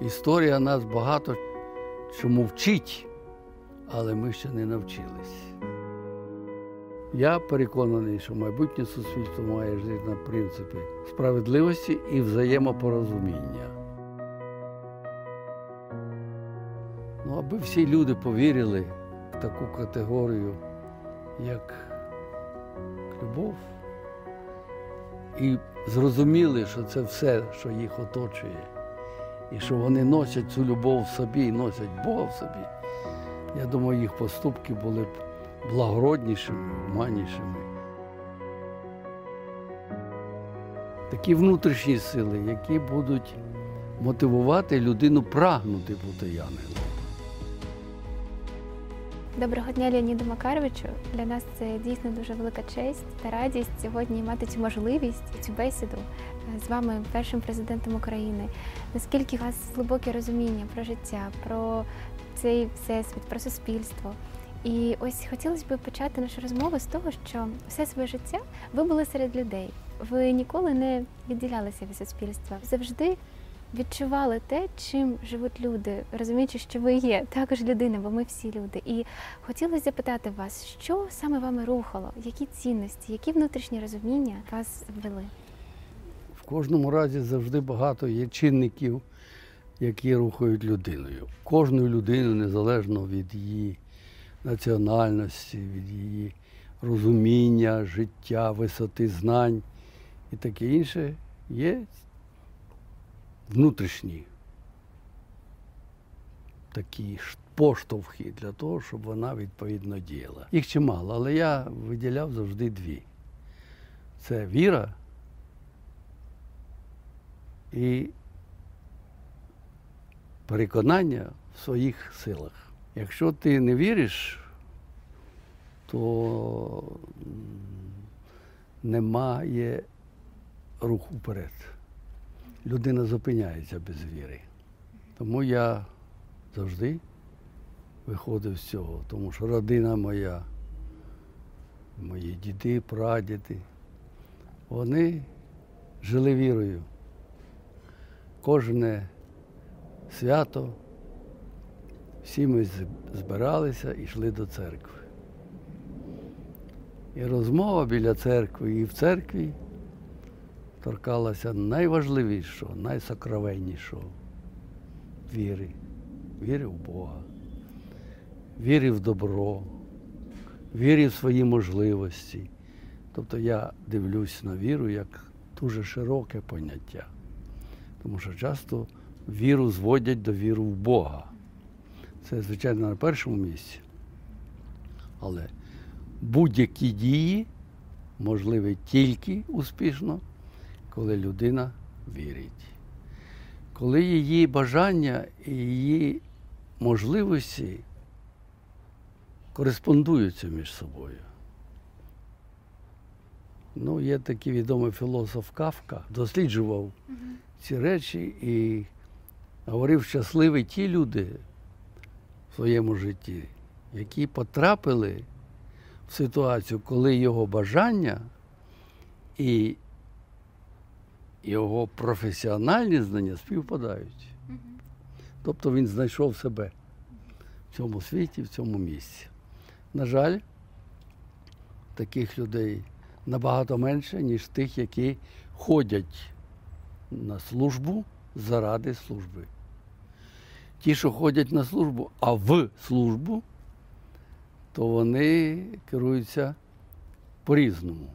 Історія нас багато чому вчить, але ми ще не навчились. Я переконаний, що майбутнє суспільство має жити на принципі справедливості і взаємопорозуміння. Ну, аби всі люди повірили в таку категорію, як любов, і зрозуміли, що це все, що їх оточує, і що вони носять цю любов в собі і носять Бога в собі. Я думаю, їх поступки були б благороднішими, гуманнішими. Такі внутрішні сили, які будуть мотивувати людину прагнути бути янголом. Доброго дня, Леоніду Макаровичу. Для нас це дійсно дуже велика честь та радість сьогодні мати цю можливість, цю бесіду е, з вами, першим президентом України. Наскільки у вас глибоке розуміння про життя, про цей всесвіт, про суспільство. І ось хотілося б почати нашу розмову з того, що все своє життя ви були серед людей. Ви ніколи не відділялися від суспільства. Завжди відчували те, чим живуть люди, розуміючи, що ви є також людина, бо ми всі люди. І хотілося запитати вас, що саме вами рухало, які цінності, які внутрішні розуміння вас ввели? В кожному разі завжди багато є чинників, які рухають людиною. Кожну людину, незалежно від її національності, від її розуміння, життя, висоти знань і таке інше, є внутрішні такі поштовхи для того, щоб вона відповідно діяла. Їх чимало, але я виділяв завжди дві. Це віра і переконання в своїх силах. Якщо ти не віриш, то немає руху вперед. Людина зупиняється без віри. Тому я завжди виходив з цього, тому що родина моя, мої діди, прадіди, вони жили вірою. Кожне свято, всі ми збиралися і йшли до церкви. І розмова біля церкви і в церкві торкалася найважливішого, найсокровеннішого віри, віри в Бога, віри в добро, віри в свої можливості. Тобто я дивлюсь на віру як дуже широке поняття, тому що часто віру зводять до віру в Бога. Це, звичайно, на першому місці. Але будь-які дії можливі тільки успішно, коли людина вірить. Коли її бажання і її можливості кореспондуються між собою. Ну, є такий відомий філософ Кавка, досліджував ці речі і говорив, щасливі ті люди в своєму житті, які потрапили в ситуацію, коли його бажання і його професіональні знання співпадають. Тобто він знайшов себе в цьому світі, в цьому місці. На жаль, таких людей набагато менше, ніж тих, які ходять на службу заради служби. Ті, що ходять на службу, а в службу, то вони керуються по-різному.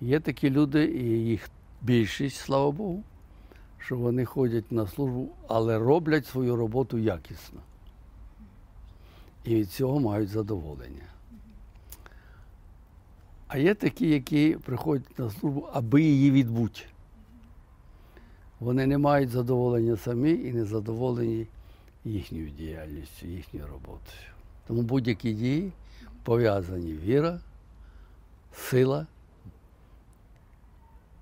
Є такі люди, і їх більшість, слава Богу, що вони ходять на службу, але роблять свою роботу якісно. І від цього мають задоволення. А є такі, які приходять на службу, аби її відбути. Вони не мають задоволення самі і не задоволені їхньою діяльністю, їхньою роботою. Тому будь-які дії пов'язані віра, сила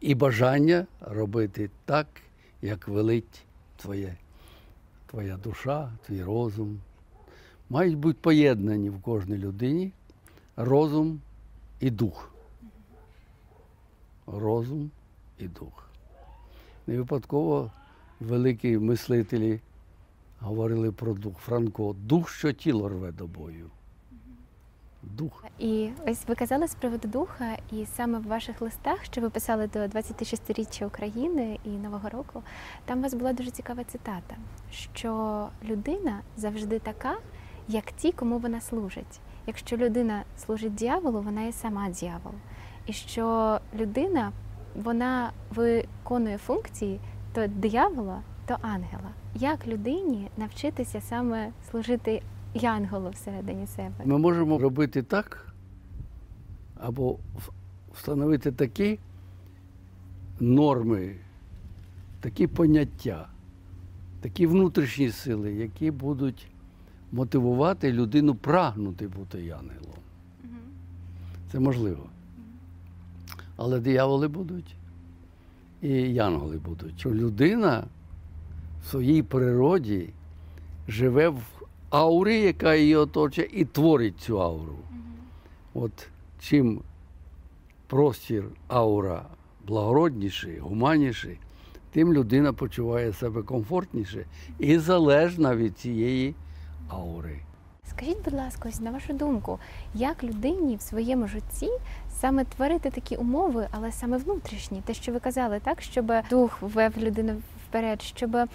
і бажання робити так, як велить твоє, твоя душа, твій розум. Мають бути поєднані в кожній людині розум і дух. Розум і дух. Не випадково великі мислителі говорили про дух. Франко, дух, що тіло рве до бою. Дух. І ось ви казали з приводу духа, і саме в ваших листах, що ви писали до 26-річчя України і Нового року, там у вас була дуже цікава цитата, що людина завжди така, як ті, кому вона служить. Якщо людина служить дьяволу, вона є сама дьявол. І що людина вона виконує функції то диявола, то ангела. Як людині навчитися саме служити янголу всередині себе? Ми можемо робити так, або встановити такі норми, такі поняття, такі внутрішні сили, які будуть мотивувати людину прагнути бути янголом. Це можливо. Але дияволи будуть і янголи будуть. Що людина в своїй природі живе в аурі, яка її оточує, і творить цю ауру. От чим простір аура благородніший, гуманніший, тим людина почуває себе комфортніше і залежна від цієї аури. Скажіть, будь ласка, ось на вашу думку, як людині в своєму житті саме творити такі умови, але саме внутрішні, те, що ви казали, так, щоб дух ввев людину вперед, щоб е,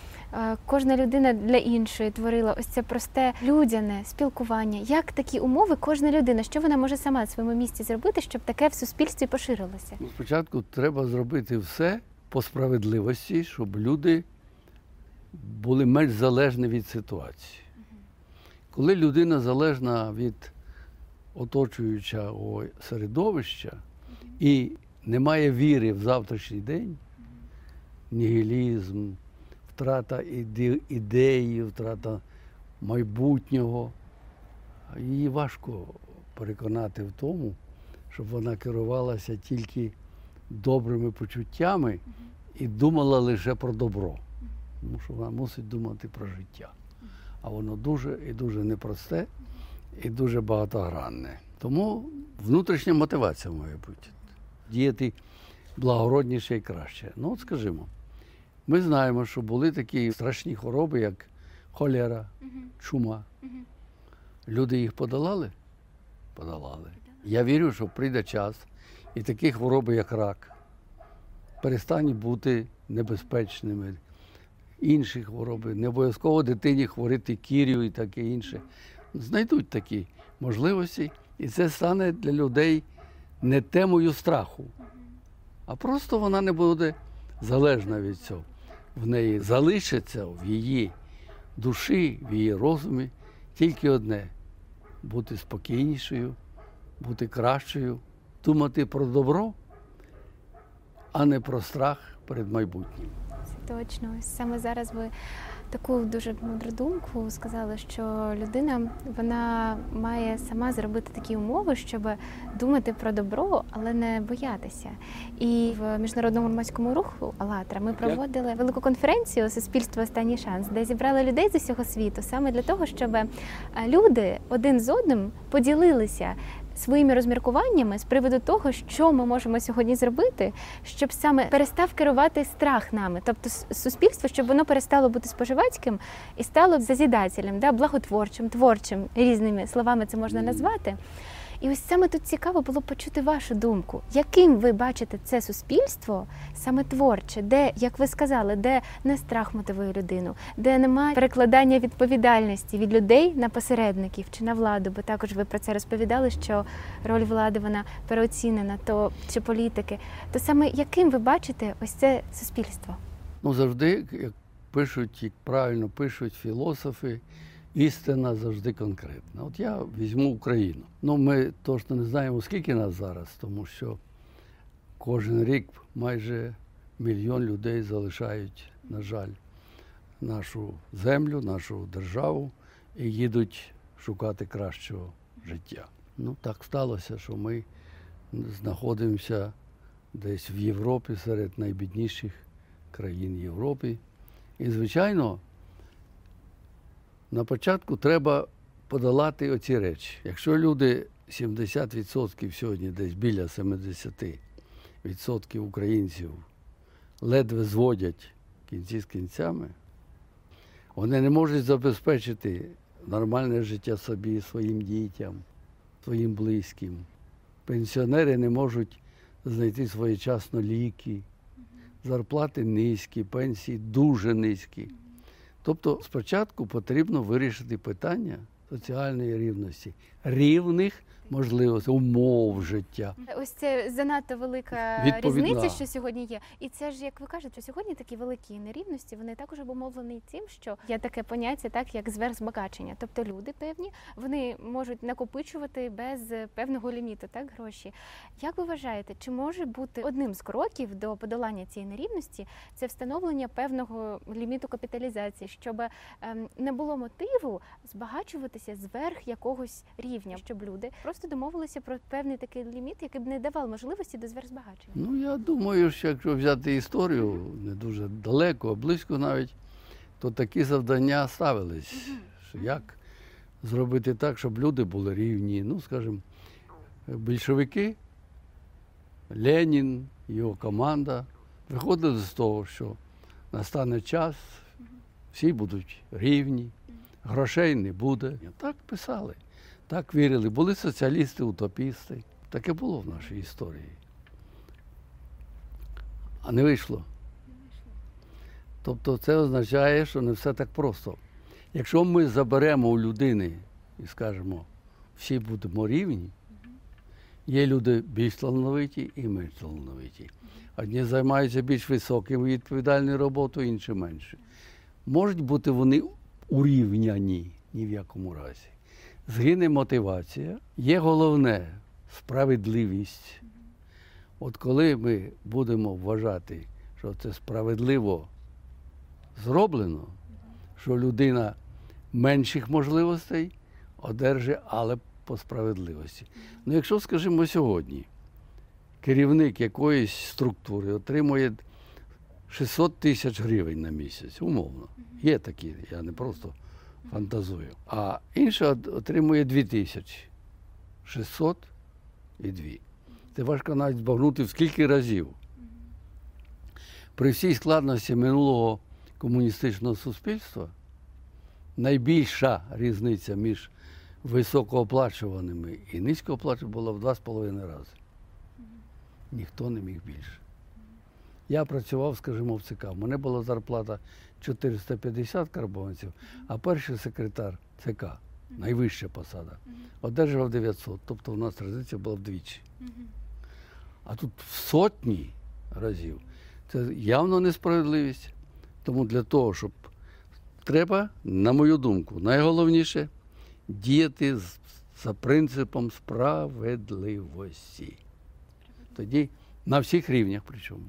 кожна людина для іншої творила ось це просте людяне спілкування. Як такі умови кожна людина, що вона може сама на своєму місці зробити, щоб таке в суспільстві поширилося? Ну, Спочатку треба зробити все по справедливості, щоб люди були менш залежні від ситуації. Коли людина залежна від оточуючого середовища і не має віри в завтрашній день, нігілізм, втрата іде- ідеї, втрата майбутнього, її важко переконати в тому, щоб вона керувалася тільки добрими почуттями і думала лише про добро. Тому що вона мусить думати про життя. А воно дуже і дуже непросте і дуже багатогранне. Тому внутрішня мотивація має бути. Діяти благородніше і краще. Ну, от скажімо, ми знаємо, що були такі страшні хвороби, як холера, чума. Люди їх подолали? Подолали. Я вірю, що прийде час, і такі хвороби, як рак, перестануть бути небезпечними. Інші хвороби, не обов'язково дитині хворити кір'ю і таке інше. Знайдуть такі можливості, і це стане для людей не темою страху, а просто вона не буде залежна від цього. В неї залишиться в її душі, в її розумі тільки одне бути спокійнішою, бути кращою, думати про добро, а не про страх перед майбутнім. Точно. Саме зараз ви таку дуже мудру думку сказали, що людина вона має сама зробити такі умови, щоб думати про добро, але не боятися. І в міжнародному громадському руху «АЛЛАТРА» ми проводили велику конференцію Суспільство Останній шанс, де зібрали людей з усього світу саме для того, щоб е, люди один з одним поділилися. Своїми розміркуваннями з приводу того, що ми можемо сьогодні зробити, щоб саме перестав керувати страх нами, тобто суспільство, щоб воно перестало бути споживацьким і стало зазідателем, да, благотворчим, творчим, різними словами це можна назвати. І ось саме тут цікаво було почути вашу думку, яким ви бачите це суспільство саме творче, де, як ви сказали, де не страх мотивує людину, де немає перекладання відповідальності від людей на посередників чи на владу, бо також ви про це розповідали, що роль влади вона переоцінена, то чи політики, то саме яким ви бачите ось це суспільство? Ну, завжди, як пишуть, як правильно пишуть філософи, істина завжди конкретна. От я візьму Україну. Ну, ми точно не знаємо, скільки нас зараз, тому що кожен рік майже мільйон людей залишають, на жаль, нашу землю, нашу державу і їдуть шукати кращого життя. Ну, так сталося, що ми знаходимося десь в Європі серед найбідніших країн Європи. І, звичайно, на початку треба подолати оці речі. Якщо люди 70% сьогодні, десь біля 70% українців ледве зводять кінці з кінцями, вони не можуть забезпечити нормальне життя собі, своїм дітям, своїм близьким. Пенсіонери не можуть знайти своєчасно ліки, зарплати низькі, пенсії дуже низькі. Тобто спочатку потрібно вирішити питання соціальної рівності, рівних можливостей, умов життя. Ось це занадто велика Відповідна. різниця, що сьогодні є. І це ж, як ви кажете, сьогодні такі великі нерівності, вони також обумовлені тим, що є таке поняття, так як зверхзбагачення. Тобто люди певні, вони можуть накопичувати без певного ліміту, так гроші. Як ви вважаєте, чи може бути одним з кроків до подолання цієї нерівності це встановлення певного ліміту капіталізації, щоб ем, не було мотиву збагачуватися зверх якогось рівня, щоб люди просто домовилися про певний такий ліміт, який б не давав можливості до зверхзбагачення. Ну, я думаю, що якщо взяти історію не дуже далеко, а близько навіть, то такі завдання ставились. Що як зробити так, щоб люди були рівні. Ну, скажімо, більшовики, Ленін, його команда виходили з того, що настане час, всі будуть рівні, грошей не буде. Так писали, так вірили. Були соціалісти, утопісти. Таке було в нашій історії. А не вийшло. Тобто це означає, що не все так просто. Якщо ми заберемо у людини і скажемо, всі будемо рівні, є люди більш талановиті і менш талановиті. Одні займаються більш високою відповідальною роботою, інші менше. Можуть бути вони урівняні ні в якому разі. Згине мотивація. Є головне справедливість. От коли ми будемо вважати, що це справедливо зроблено, що людина менших можливостей одержить, але по справедливості. Ну, якщо, скажімо, сьогодні керівник якоїсь структури отримує 600 тисяч гривень на місяць, умовно. Є такі, я не просто фантазую. А от- отримує 2 тисячі. 600 і 2. Це важко навіть збагнути в скільки разів. При всій складності минулого комуністичного суспільства найбільша різниця між високооплачуваними і низькооплачуваними була в два з половиною рази. Ніхто не міг більше. Я працював, скажімо, в ЦК. У мене була зарплата 450 карбованців, а перший секретар ЦК, найвища посада, одержував 900. Тобто у нас різниця була вдвічі. А тут в сотні разів. Це явно несправедливість. Тому для того, щоб треба, на мою думку, найголовніше діяти за принципом справедливості. Тоді на всіх рівнях причому.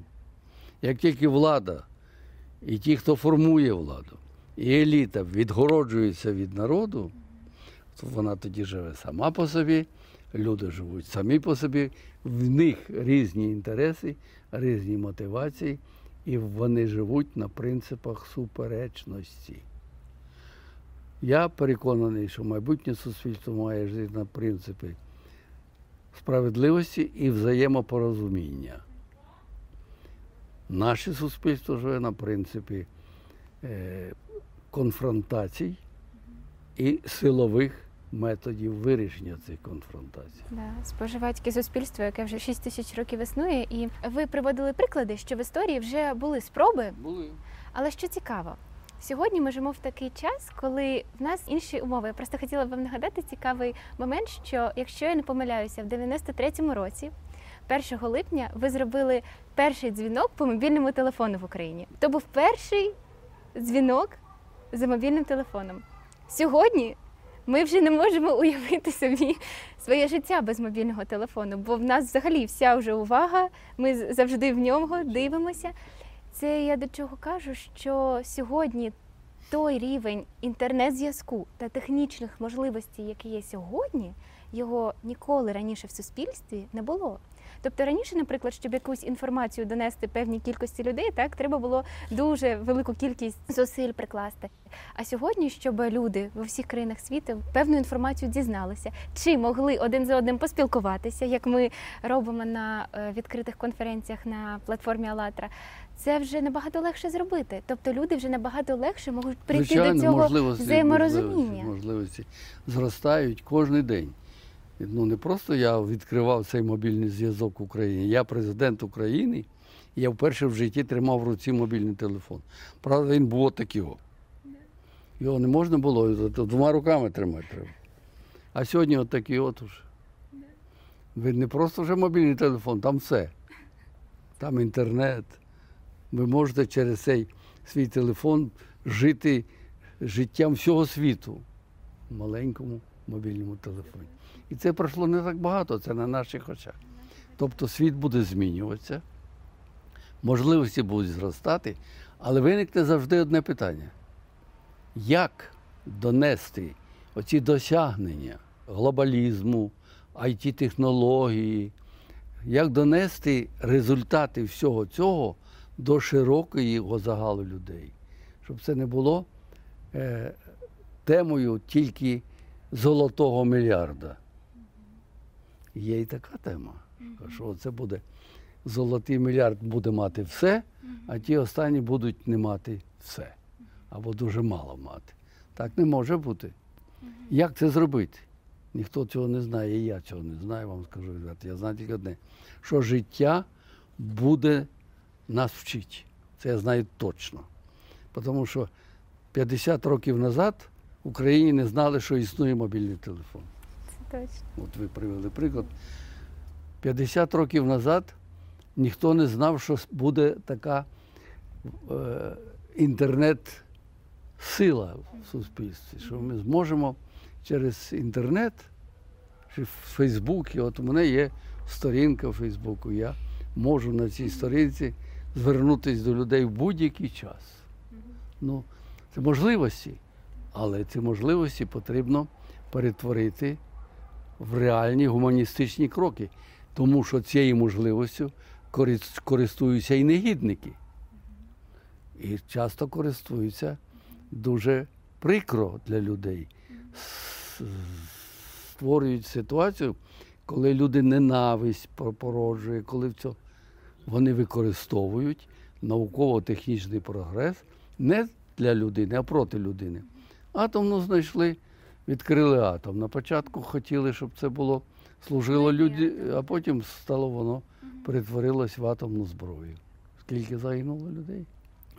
Як тільки влада і ті, хто формує владу, і еліта відгороджуються від народу, то вона тоді живе сама по собі, люди живуть самі по собі, в них різні інтереси, різні мотивації, і вони живуть на принципах суперечності. Я переконаний, що майбутнє суспільство має жити на принципі справедливості і взаємопорозуміння. Наше суспільство живе на принципі е, конфронтацій і силових методів вирішення цих конфронтацій. Да, споживацьке суспільство, яке вже 6 тисяч років існує, і ви приводили приклади, що в історії вже були спроби, Були. але що цікаво. Сьогодні ми живемо в такий час, коли в нас інші умови. Я просто хотіла б вам нагадати цікавий момент, що якщо я не помиляюся, в 93-му році, 1 липня, ви зробили перший дзвінок по мобільному телефону в Україні. То був перший дзвінок за мобільним телефоном. Сьогодні ми вже не можемо уявити собі своє життя без мобільного телефону, бо в нас взагалі вся вже увага, ми завжди в нього дивимося. Це я до чого кажу, що сьогодні той рівень інтернет-зв'язку та технічних можливостей, які є сьогодні, його ніколи раніше в суспільстві не було. Тобто раніше, наприклад, щоб якусь інформацію донести певній кількості людей, так треба було дуже велику кількість зусиль прикласти. А сьогодні, щоб люди в усіх країнах світу певну інформацію дізналися, чи могли один за одним поспілкуватися, як ми робимо на е, відкритих конференціях на платформі АЛЛАТРА, це вже набагато легше зробити. Тобто люди вже набагато легше можуть прийти Звичайно, до цього можливості, взаєморозуміння. Можливості, можливості зростають кожен день. Ну не просто я відкривав цей мобільний зв'язок в Україні. Я президент України, і я вперше в житті тримав в руці мобільний телефон. Правда, він був отакий. о. Його не можна було, двома руками тримати треба. А сьогодні отакий от уже. Ви не просто вже мобільний телефон, там все. Там інтернет. Ви можете через цей свій телефон жити життям всього світу маленькому мобільному телефоні. І це пройшло не так багато, це на наших очах. Тобто світ буде змінюватися, можливості будуть зростати, але виникне завжди одне питання: як донести оці досягнення глобалізму, it технології як донести результати всього цього до широкого загалу людей, щоб це не було е, темою тільки золотого мільярда. Є і така тема, що це буде золотий мільярд буде мати все, а ті останні будуть не мати все. Або дуже мало мати. Так не може бути. Як це зробити? Ніхто цього не знає, і я цього не знаю, вам скажу відверто. Я знаю тільки одне, що життя буде нас вчити. Це я знаю точно. Тому що 50 років назад в Україні не знали, що існує мобільний телефон. Це точно. От ви привели приклад. 50 років назад ніхто не знав, що буде така е, інтернет-сила в суспільстві, що ми зможемо через інтернет чи Фейсбук, і от у мене є сторінка в Фейсбуку. Я можу на цій сторінці звернутися до людей в будь-який час. Ну, це можливості, але ці можливості потрібно перетворити в реальні гуманістичні кроки, тому що цією можливістю користуються і негідники. І часто користуються дуже прикро для людей. Створюють ситуацію, коли люди ненависть по- породжує, коли вони використовують науково-технічний прогрес не для людини, а проти людини. Атомну знайшли, відкрили атом. На початку хотіли, щоб це було служило люди, а потім стало воно перетворилось в атомну зброю. Скільки загинуло людей?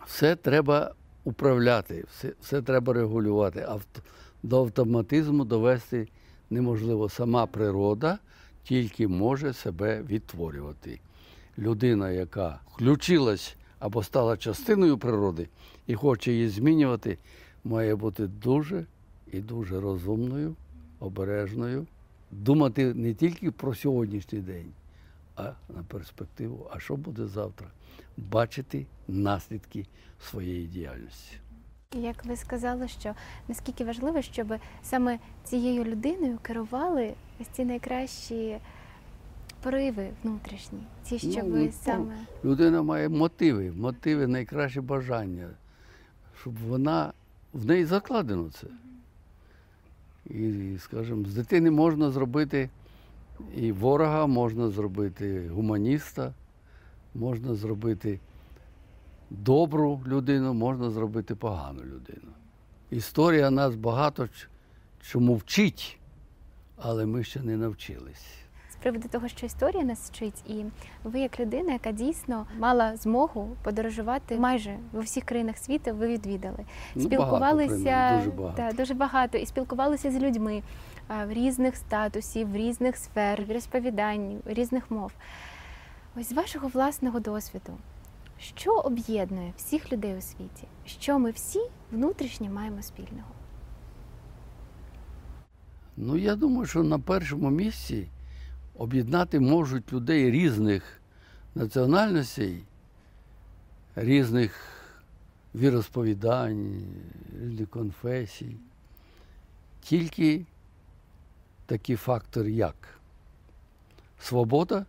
Все треба управляти, все, все треба регулювати. Авто, до автоматизму довести неможливо. Сама природа тільки може себе відтворювати. Людина, яка включилась або стала частиною природи і хоче її змінювати, має бути дуже і дуже розумною, обережною, думати не тільки про сьогоднішній день, а на перспективу, а що буде завтра, бачити наслідки своєї діяльності. Як ви сказали, що наскільки важливо, щоб саме цією людиною керували ось ці найкращі пориви внутрішні, ті, Ну, щоб ну, саме Людина має мотиви, мотиви найкраще бажання, щоб вона в неї закладено це. І, скажімо, з дитини можна зробити і ворога, можна зробити гуманіста, можна зробити добру людину, можна зробити погану людину. Історія нас багато чому вчить, але ми ще не навчились. Приводу того, що історія нас вчить, і ви, як людина, яка дійсно мала змогу подорожувати майже в усіх країнах світу, ви відвідали. Ну, спілкувалися багато, дуже багато. Та, дуже багато і спілкувалися з людьми а, в різних статусів, в різних сфер, в розповідань, різних мов. Ось з вашого власного досвіду, що об'єднує всіх людей у світі? Що ми всі внутрішньо маємо спільного? Ну, я думаю, що на першому місці об'єднати можуть людей різних національностей, різних віросповідань, різних конфесій. Тільки такі фактори, як свобода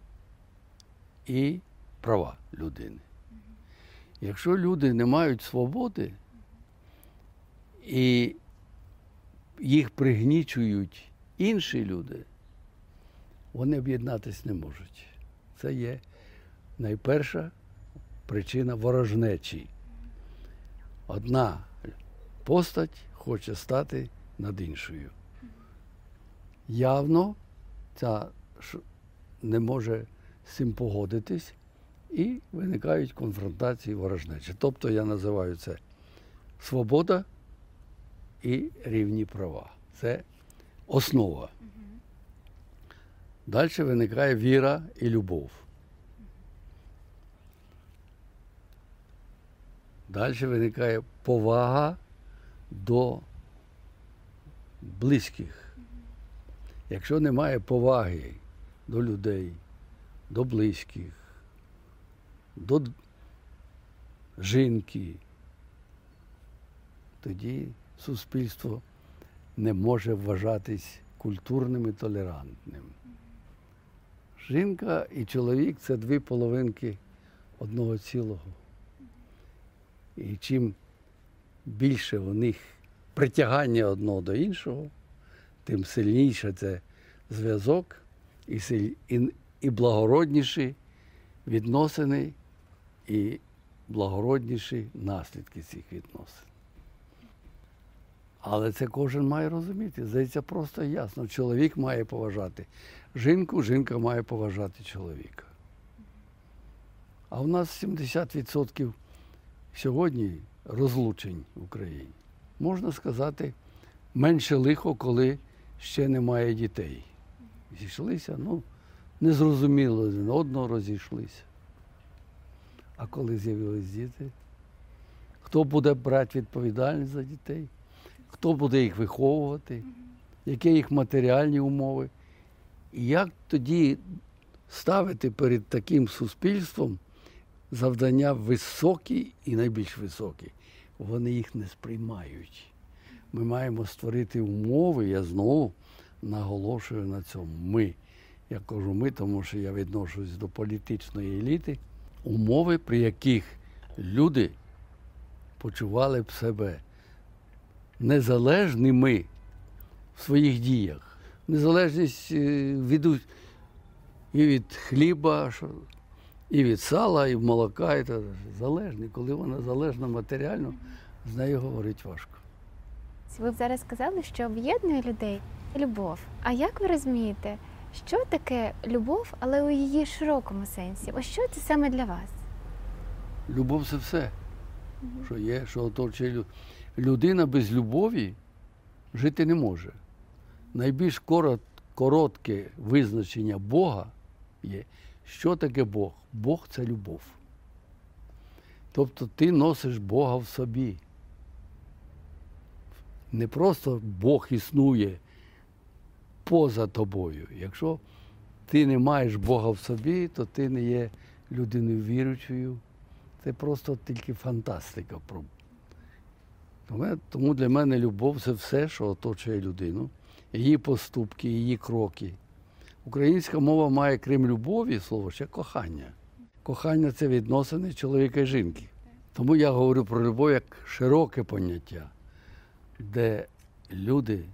і права людини. Якщо люди не мають свободи і їх пригнічують інші люди, вони об'єднатися не можуть. Це є найперша причина ворожнечі. Одна постать хоче стати над іншою. Явно ця не може з цим погодитись, і виникають конфронтації ворожнечі. Тобто я називаю це свобода і рівні права. Це основа. Далі виникає віра і любов. Далі виникає повага до близьких. Якщо немає поваги до людей, до близьких, до жінки, тоді суспільство не може вважатись культурним і толерантним. Жінка і чоловік це дві половинки одного цілого. І чим більше у них притягання одного до іншого, тим сильніше це зв'язок і, і, і благородніші відносини, і благородніші наслідки цих відносин. Але це кожен має розуміти. Здається, просто ясно. Чоловік має поважати жінку, жінка має поважати чоловіка. А в нас 70% сьогодні розлучень в Україні. Можна сказати, менше лихо, коли ще немає дітей. Зійшлися, ну, незрозуміло один одного розійшлися. А коли з'явились діти, хто буде брати відповідальність за дітей? Хто буде їх виховувати? Які їх матеріальні умови? Як тоді ставити перед таким суспільством завдання високі і найбільш високі? Вони їх не сприймають. Ми маємо створити умови, я знову наголошую на цьому. Ми. Я кажу ми, тому що я відношусь до політичної еліти, умови, при яких люди почували б себе незалежними в своїх діях. Незалежність е, від, і від хліба, і від сала, і від молока. І так залежні. Коли вона залежна матеріально, з нею говорити важко. Ви б зараз сказали, що об'єднує людей любов. А як ви розумієте, що таке любов, але у її широкому сенсі? Ось що це саме для вас? Любов це все, що є, що оточує лю- людина без любові жити не може. Найбільш коротке визначення Бога є, що таке Бог? Бог це любов. Тобто ти носиш Бога в собі. Не просто Бог існує поза тобою. Якщо ти не маєш Бога в собі, то ти не є людиною віруючою. Це просто тільки фантастика. Тому для мене любов це все, що оточує людину, її поступки, її кроки. Українська мова має, крім любові, слово ще кохання. Кохання це відносини чоловіка і жінки. Тому я говорю про любов як широке поняття, де люди,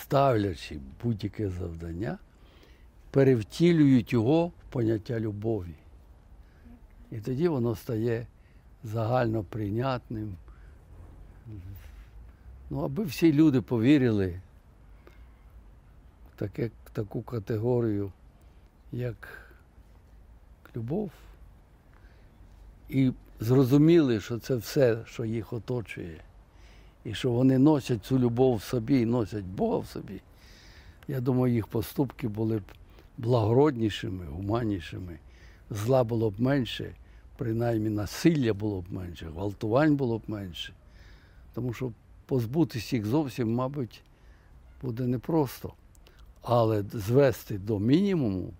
ставлячи будь-яке завдання, перевтілюють його в поняття любові. І тоді воно стає загально прийнятним. Ну, аби всі люди повірили в таке, таку категорію, як любов, і зрозуміли, що це все, що їх оточує, і що вони носять цю любов в собі і носять Бога в собі. Я думаю, їх поступки були б благороднішими, гуманнішими зла було б менше, принаймні насилля було б менше, гвалтувань було б менше. Тому що позбутися їх зовсім, мабуть, буде непросто. Але звести до мінімуму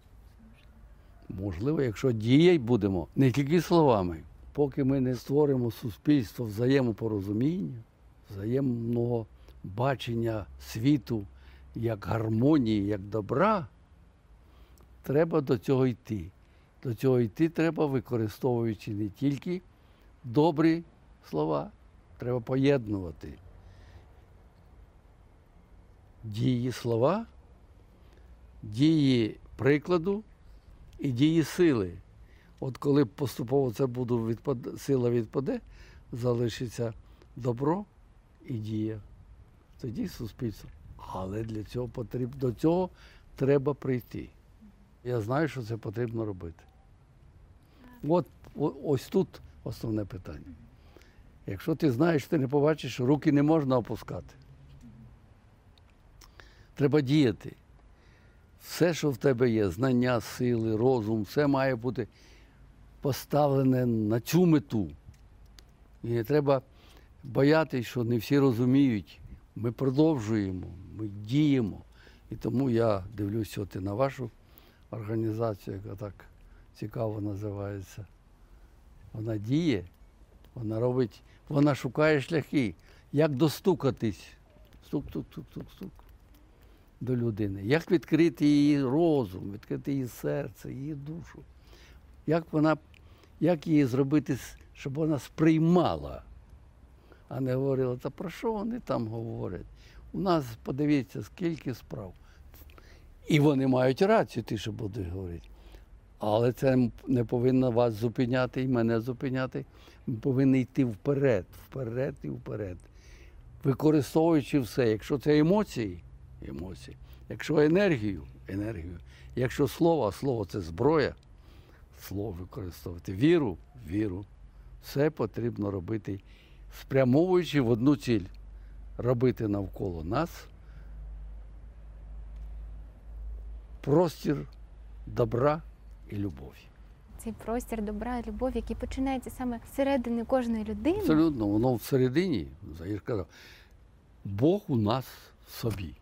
можливо, якщо діяти будемо не тільки словами, поки ми не створимо суспільство взаємопорозуміння, взаємного бачення світу як гармонії, як добра, треба до цього йти. До цього йти треба, використовуючи не тільки добрі слова, треба поєднувати дії слова, дії прикладу і дії сили. От коли поступово це буде відпад... сила відпаде, залишиться добро і дія. Тоді суспільство. Але для цього потрібно до цього треба прийти. Я знаю, що це потрібно робити. От ось тут основне питання. Якщо ти знаєш, ти не побачиш, руки не можна опускати. Треба діяти. Все, що в тебе є, знання, сили, розум, все має бути поставлене на цю мету. І не треба боятися, що не всі розуміють. Ми продовжуємо, ми діємо. І тому я дивлюся от і на вашу організацію, яка так цікаво називається. Вона діє, вона робить, вона шукає шляхи, як достукатись. Стук-тук-тук-тук-тук до людини. Як відкрити її розум, відкрити її серце, її душу. Як вона, як її зробити, щоб вона сприймала, а не говорила, та про що вони там говорять? У нас, подивіться, скільки справ. І вони мають рацію, ті, що будуть говорити. Але це не повинно вас зупиняти і мене зупиняти. Ми повинні йти вперед, вперед і вперед. Використовуючи все. Якщо це емоції, емоції. Якщо енергію, енергію. Якщо слово, а слово це зброя, слово використовувати. Віру, віру. Все потрібно робити, спрямовуючи в одну ціль. Робити навколо нас простір добра і любові. Цей простір добра і любові, який починається саме зсередини кожної людини. Абсолютно, воно всередині, Заїр казав, Бог у нас в собі.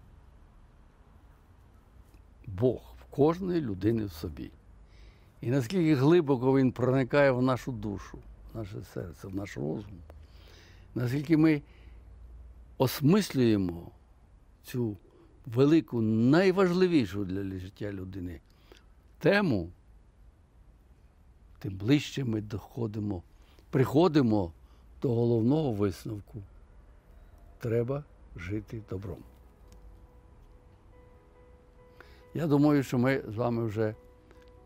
Бог в кожної людини в собі. І наскільки глибоко він проникає в нашу душу, в наше серце, в наш розум, наскільки ми осмислюємо цю велику, найважливішу для життя людини тему, тим ближче ми доходимо, приходимо до головного висновку. Треба жити добром. Я думаю, що ми з вами вже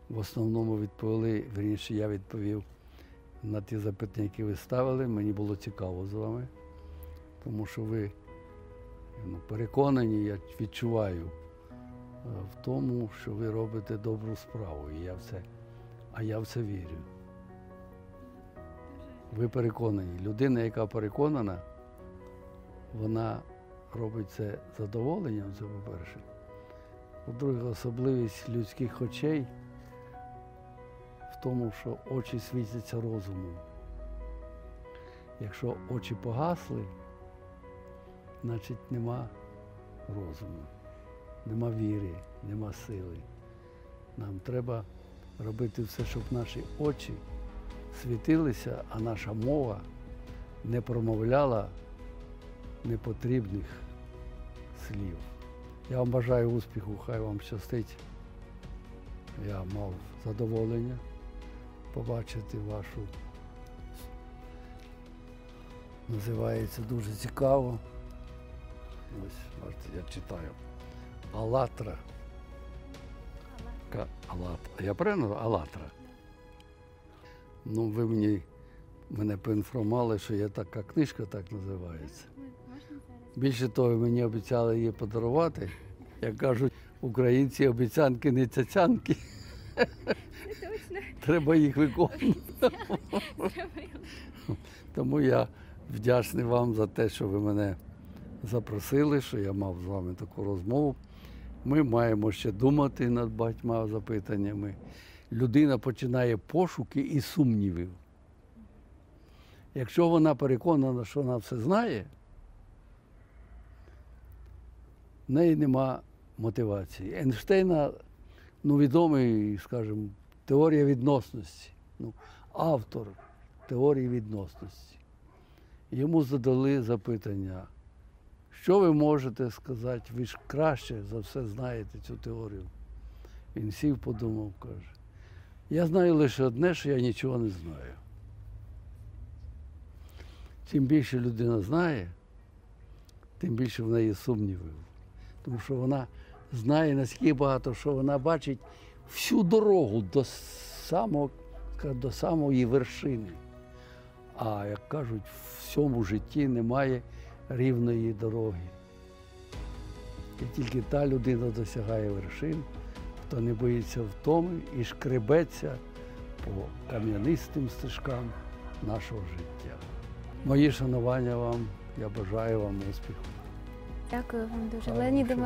в основному відповіли, верніше, я відповів на ті запитання, які ви ставили. Мені було цікаво з вами, тому що ви ну, переконані, я відчуваю е, в тому, що ви робите добру справу. І я в а я в це вірю. Ви переконані. Людина, яка переконана, вона робить це задоволенням, це по-перше. По-друге, особливість людських очей в тому, що очі світяться розумом. Якщо очі погасли, значить нема розуму, нема віри, нема сили. Нам треба робити все, щоб наші очі світилися, а наша мова не промовляла непотрібних слів. Я вам бажаю успіху, хай вам щастить. Я мав задоволення побачити вашу. Називається дуже цікаво. Ось, бачите, я читаю. Алатра. Ка-. Я правильно? Алатра. Ну, ви мені мене поінформували, що є така книжка, так називається. Більше того, мені обіцяли її подарувати. Як кажуть, українці обіцянки не цяцянки. Треба їх виконувати. Тому я вдячний вам за те, що ви мене запросили, що я мав з вами таку розмову. Ми маємо ще думати над багатьма запитаннями. Людина починає пошуки і сумнівів. Якщо вона переконана, що вона все знає, в неї нема мотивації. Ейнштейна, ну, відомий, скажімо, теорія відносності. Ну, автор теорії відносності. Йому задали запитання, Що ви можете сказати? Ви ж краще за все знаєте цю теорію. Він сів, подумав, каже. Я знаю лише одне, що я нічого не знаю. Чим більше людина знає, тим більше в неї сумнівів. Тому що вона знає наскільки багато, що вона бачить всю дорогу до самого, до самої вершини. А як кажуть, в всьому житті немає рівної дороги. І тільки та людина досягає вершин, хто не боїться втоми і шкребеться по кам'янистим стежкам нашого життя. Мої шанування вам, я бажаю вам успіху. Дякую вам дуже, Леоніде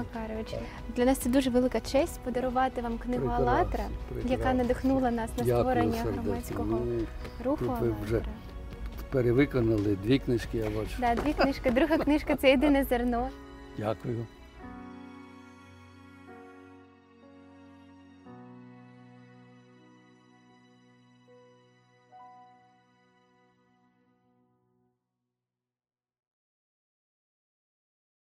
що? Для нас це дуже велика честь подарувати вам книгу Алатра, яка надихнула нас на створення громадського Ну, руху «АЛЛАТРА». перевиконали дві книжки, я бачу. Да, дві книжки. Друга книжка це єдине зерно. Дякую.